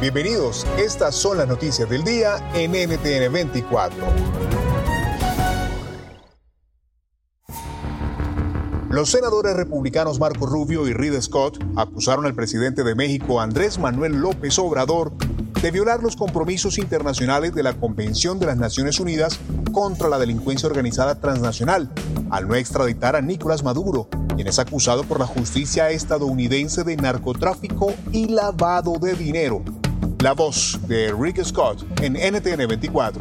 Bienvenidos. Estas son las noticias del día en NTN 24. Los senadores republicanos Marco Rubio y Reed Scott acusaron al presidente de México Andrés Manuel López Obrador de violar los compromisos internacionales de la Convención de las Naciones Unidas contra la delincuencia organizada transnacional, al no extraditar a Nicolás Maduro, quien es acusado por la justicia estadounidense de narcotráfico y lavado de dinero. La voz de Rick Scott en NTN 24.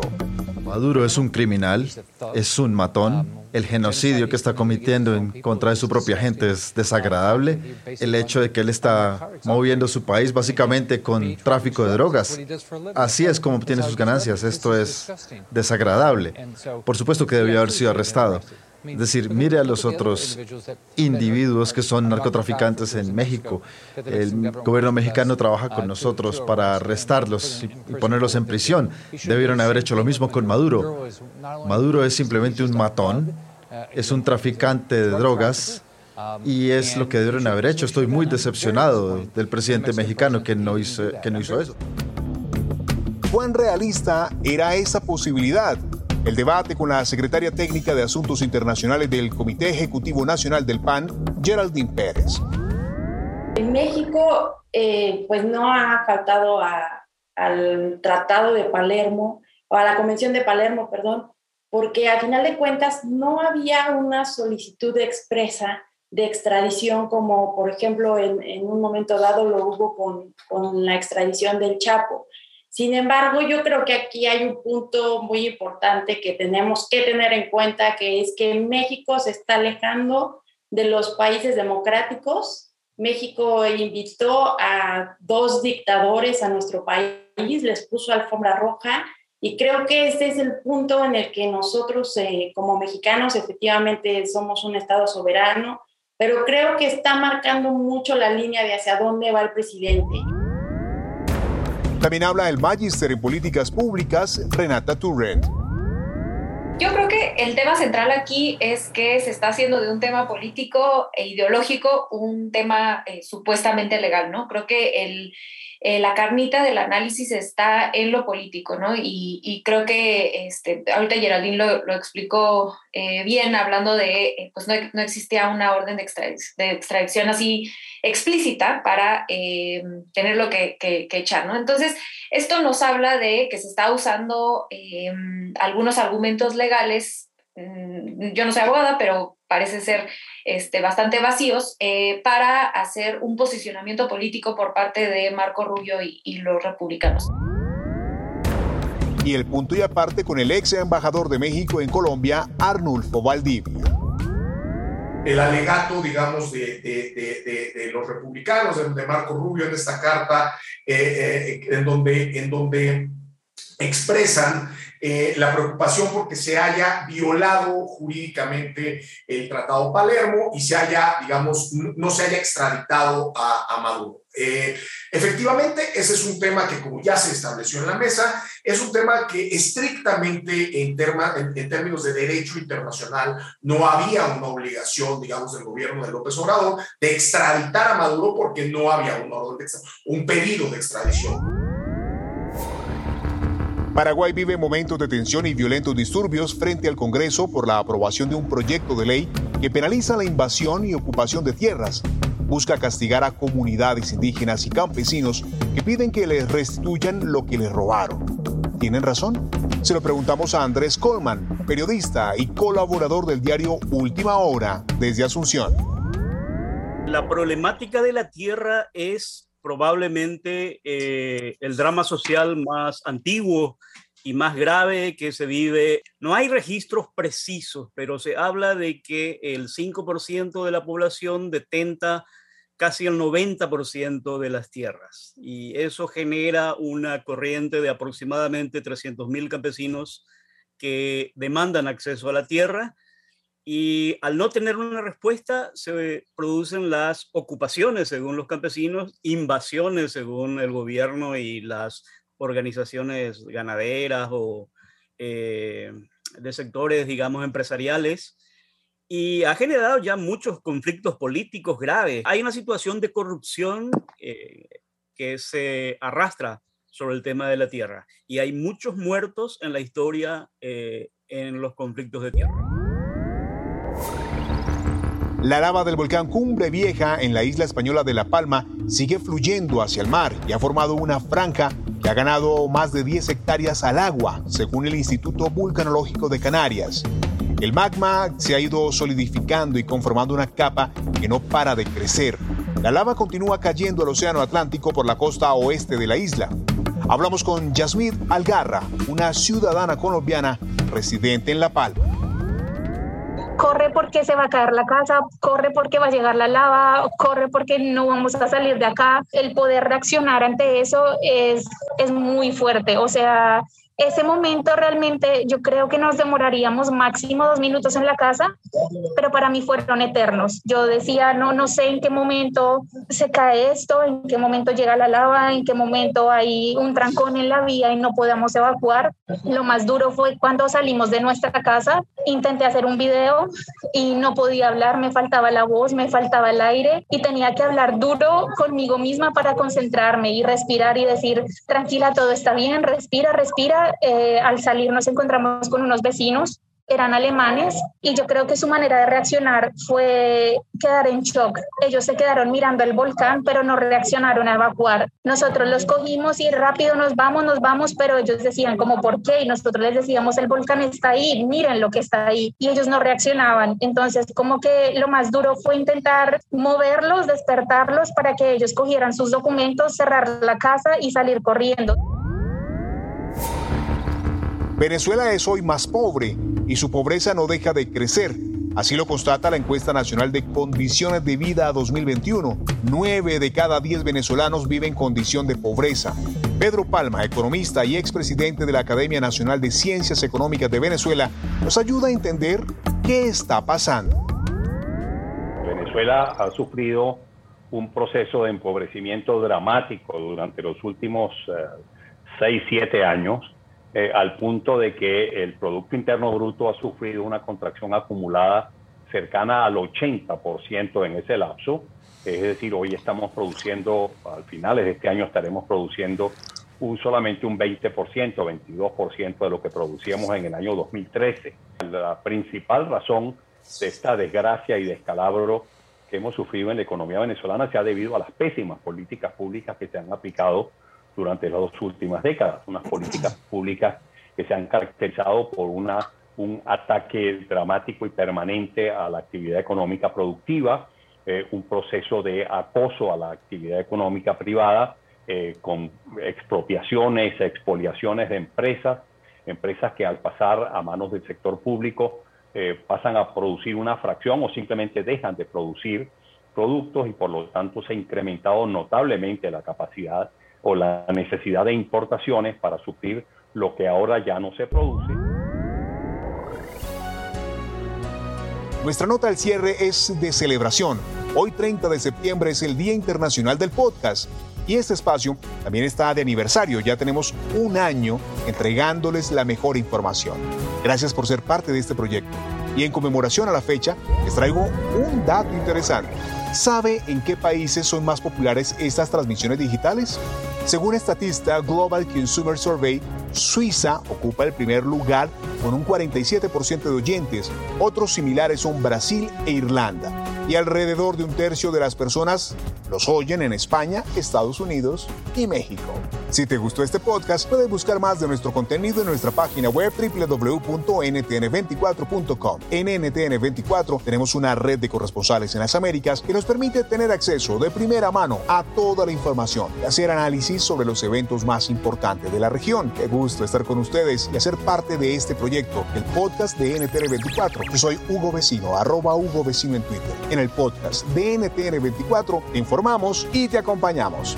Maduro es un criminal, es un matón el genocidio que está cometiendo en contra de su propia gente es desagradable. El hecho de que él está moviendo su país básicamente con tráfico de drogas. Así es como obtiene sus ganancias. Esto es desagradable. Por supuesto que debió haber sido arrestado. Es decir, mire a los otros individuos que son narcotraficantes en México. El gobierno mexicano trabaja con nosotros para arrestarlos y ponerlos en prisión. Debieron haber hecho lo mismo con Maduro. Maduro es simplemente un matón, es un traficante de drogas y es lo que debieron haber hecho. Estoy muy decepcionado del presidente mexicano que no hizo, que no hizo eso. ¿Cuán realista era esa posibilidad? El debate con la secretaria técnica de Asuntos Internacionales del Comité Ejecutivo Nacional del PAN, Geraldine Pérez. En México, eh, pues no ha faltado al Tratado de Palermo, o a la Convención de Palermo, perdón, porque a final de cuentas no había una solicitud expresa de extradición como, por ejemplo, en, en un momento dado lo hubo con, con la extradición del Chapo. Sin embargo, yo creo que aquí hay un punto muy importante que tenemos que tener en cuenta, que es que México se está alejando de los países democráticos. México invitó a dos dictadores a nuestro país, les puso alfombra roja y creo que este es el punto en el que nosotros eh, como mexicanos efectivamente somos un Estado soberano, pero creo que está marcando mucho la línea de hacia dónde va el presidente. También habla el Magister en Políticas Públicas, Renata Turrent. Yo creo que el tema central aquí es que se está haciendo de un tema político e ideológico un tema eh, supuestamente legal, ¿no? Creo que el, eh, la carnita del análisis está en lo político, ¿no? Y, creo que este, ahorita Geraldine lo, explicó eh, bien, hablando de, eh, pues no, no, existía una orden de, de extradición así explícita para tener lo que, que, echar, ¿no? Entonces, esto nos habla de que se está usando algunos argumentos legales Mm, yo no soy abogada, pero parece ser este, bastante vacíos, eh, para hacer un posicionamiento político por parte de Marco Rubio y, los republicanos. Y el punto y aparte con el ex embajador de México en Colombia, Arnulfo Valdivia. El alegato, digamos, de, los republicanos, de, Marco Rubio en esta carta, eh, eh, en, donde, en donde expresan eh, la preocupación porque se haya violado jurídicamente el Tratado Palermo y se haya, digamos, no se haya extraditado a, Maduro. Eh, efectivamente, ese es un tema que, como ya se estableció en la mesa, es un tema que estrictamente en, en, términos de derecho internacional no había una obligación, digamos, del gobierno de López Obrador de extraditar a Maduro porque no había un, un pedido de extradición. Paraguay vive momentos de tensión y violentos disturbios frente al Congreso por la aprobación de un proyecto de ley que penaliza la invasión y ocupación de tierras. Busca castigar a comunidades indígenas y campesinos que piden que les restituyan lo que les robaron. ¿Tienen razón? Se lo preguntamos a Andrés Colman, periodista y colaborador del diario Última Hora desde Asunción. La problemática de la tierra es probablemente eh, el drama social más antiguo y más grave que se vive. No hay registros precisos, pero se habla de que el 5% de la población detenta casi el 90% de las tierras. Y eso genera una corriente de aproximadamente 300.000 campesinos que demandan acceso a la tierra y al no tener una respuesta se producen las ocupaciones según los campesinos, invasiones según el gobierno y las organizaciones ganaderas o eh, de sectores, digamos, empresariales y ha generado ya muchos conflictos políticos graves. Hay una situación de corrupción eh, que se arrastra sobre el tema de la tierra y hay muchos muertos en la historia eh, en los conflictos de tierra. La lava del volcán Cumbre Vieja en la isla española de La Palma sigue fluyendo hacia el mar y ha formado una franja que ha ganado más de 10 hectáreas al agua, según el Instituto Vulcanológico de Canarias. El magma se ha ido solidificando y conformando una capa que no para de crecer. La lava continúa cayendo al Océano Atlántico por la costa oeste de la isla. Hablamos con Yasmid Algarra, una ciudadana colombiana residente en La Palma corre porque se va a caer la casa, corre porque va a llegar la lava, corre porque no vamos a salir de acá. El poder reaccionar ante eso es, es muy fuerte. O sea, ese momento realmente yo creo que nos demoraríamos máximo dos minutos en la casa, pero para mí fueron eternos. Yo decía, no, no sé en qué momento se cae esto, en qué momento llega la lava, en qué momento hay un trancón en la vía y no podemos evacuar. Lo más duro fue cuando salimos de nuestra casa, intenté hacer un video y no podía hablar, me faltaba la voz, me faltaba el aire y tenía que hablar duro conmigo misma para concentrarme y respirar y decir, tranquila, todo está bien, respira, respira eh, al salir nos encontramos con unos vecinos, eran alemanes, y yo creo que su manera de reaccionar fue quedar en shock. Ellos se quedaron mirando el volcán, pero no reaccionaron a evacuar. Nosotros los cogimos y rápido nos vamos, nos vamos, pero ellos decían como, ¿por qué? Y nosotros les decíamos, el volcán está ahí, miren lo que está ahí. Y ellos no reaccionaban. Entonces, como que lo más duro fue intentar moverlos, despertarlos para que ellos cogieran sus documentos, cerrar la casa y salir corriendo. Venezuela es hoy más pobre y su pobreza no deja de crecer. Así lo constata la encuesta nacional de condiciones de vida 2021. Nueve de cada diez venezolanos viven en condición de pobreza. Pedro Palma, economista y expresidente de la Academia Nacional de Ciencias Económicas de Venezuela, nos ayuda a entender qué está pasando. Venezuela ha sufrido un proceso de empobrecimiento dramático durante los últimos eh, seis, siete años eh, al punto de que el Producto Interno Bruto ha sufrido una contracción acumulada cercana al 80% en ese lapso. Es decir, hoy estamos produciendo, al finales de este año estaremos produciendo un, solamente un 20%, 22% de lo que producíamos en el año 2013. La principal razón de esta desgracia y descalabro que hemos sufrido en la economía venezolana se ha debido a las pésimas políticas públicas que se han aplicado durante las dos últimas décadas, unas políticas públicas que se han caracterizado por una, un ataque dramático y permanente a la actividad económica productiva, eh, un proceso de acoso a la actividad económica privada, eh, con expropiaciones, expoliaciones de empresas, empresas que al pasar a manos del sector público eh, pasan a producir una fracción o simplemente dejan de producir productos y por lo tanto se ha incrementado notablemente la capacidad o la necesidad de importaciones para suplir lo que ahora ya no se produce. Nuestra nota al cierre es de celebración. Hoy 30 de septiembre es el Día Internacional del Podcast y este espacio también está de aniversario. Ya tenemos un año entregándoles la mejor información. Gracias por ser parte de este proyecto. Y en conmemoración a la fecha, les traigo un dato interesante. ¿Sabe en qué países son más populares estas transmisiones digitales? Según Estatista Global Consumer Survey, Suiza ocupa el primer lugar con un 47% de oyentes. Otros similares son Brasil e Irlanda. Y alrededor de un tercio de las personas los oyen en España, Estados Unidos y México. Si te gustó este podcast, puedes buscar más de nuestro contenido en nuestra página web www.ntn24.com. En NTN24 tenemos una red de corresponsales en las Américas que nos permite tener acceso de primera mano a toda la información y hacer análisis sobre los eventos más importantes de la región. Qué gusto estar con ustedes y hacer parte de este proyecto, el podcast de NTN24. Yo soy Hugo Vecino, arroba Hugo Vecino en Twitter. En el podcast de NTN24, te informamos y te acompañamos.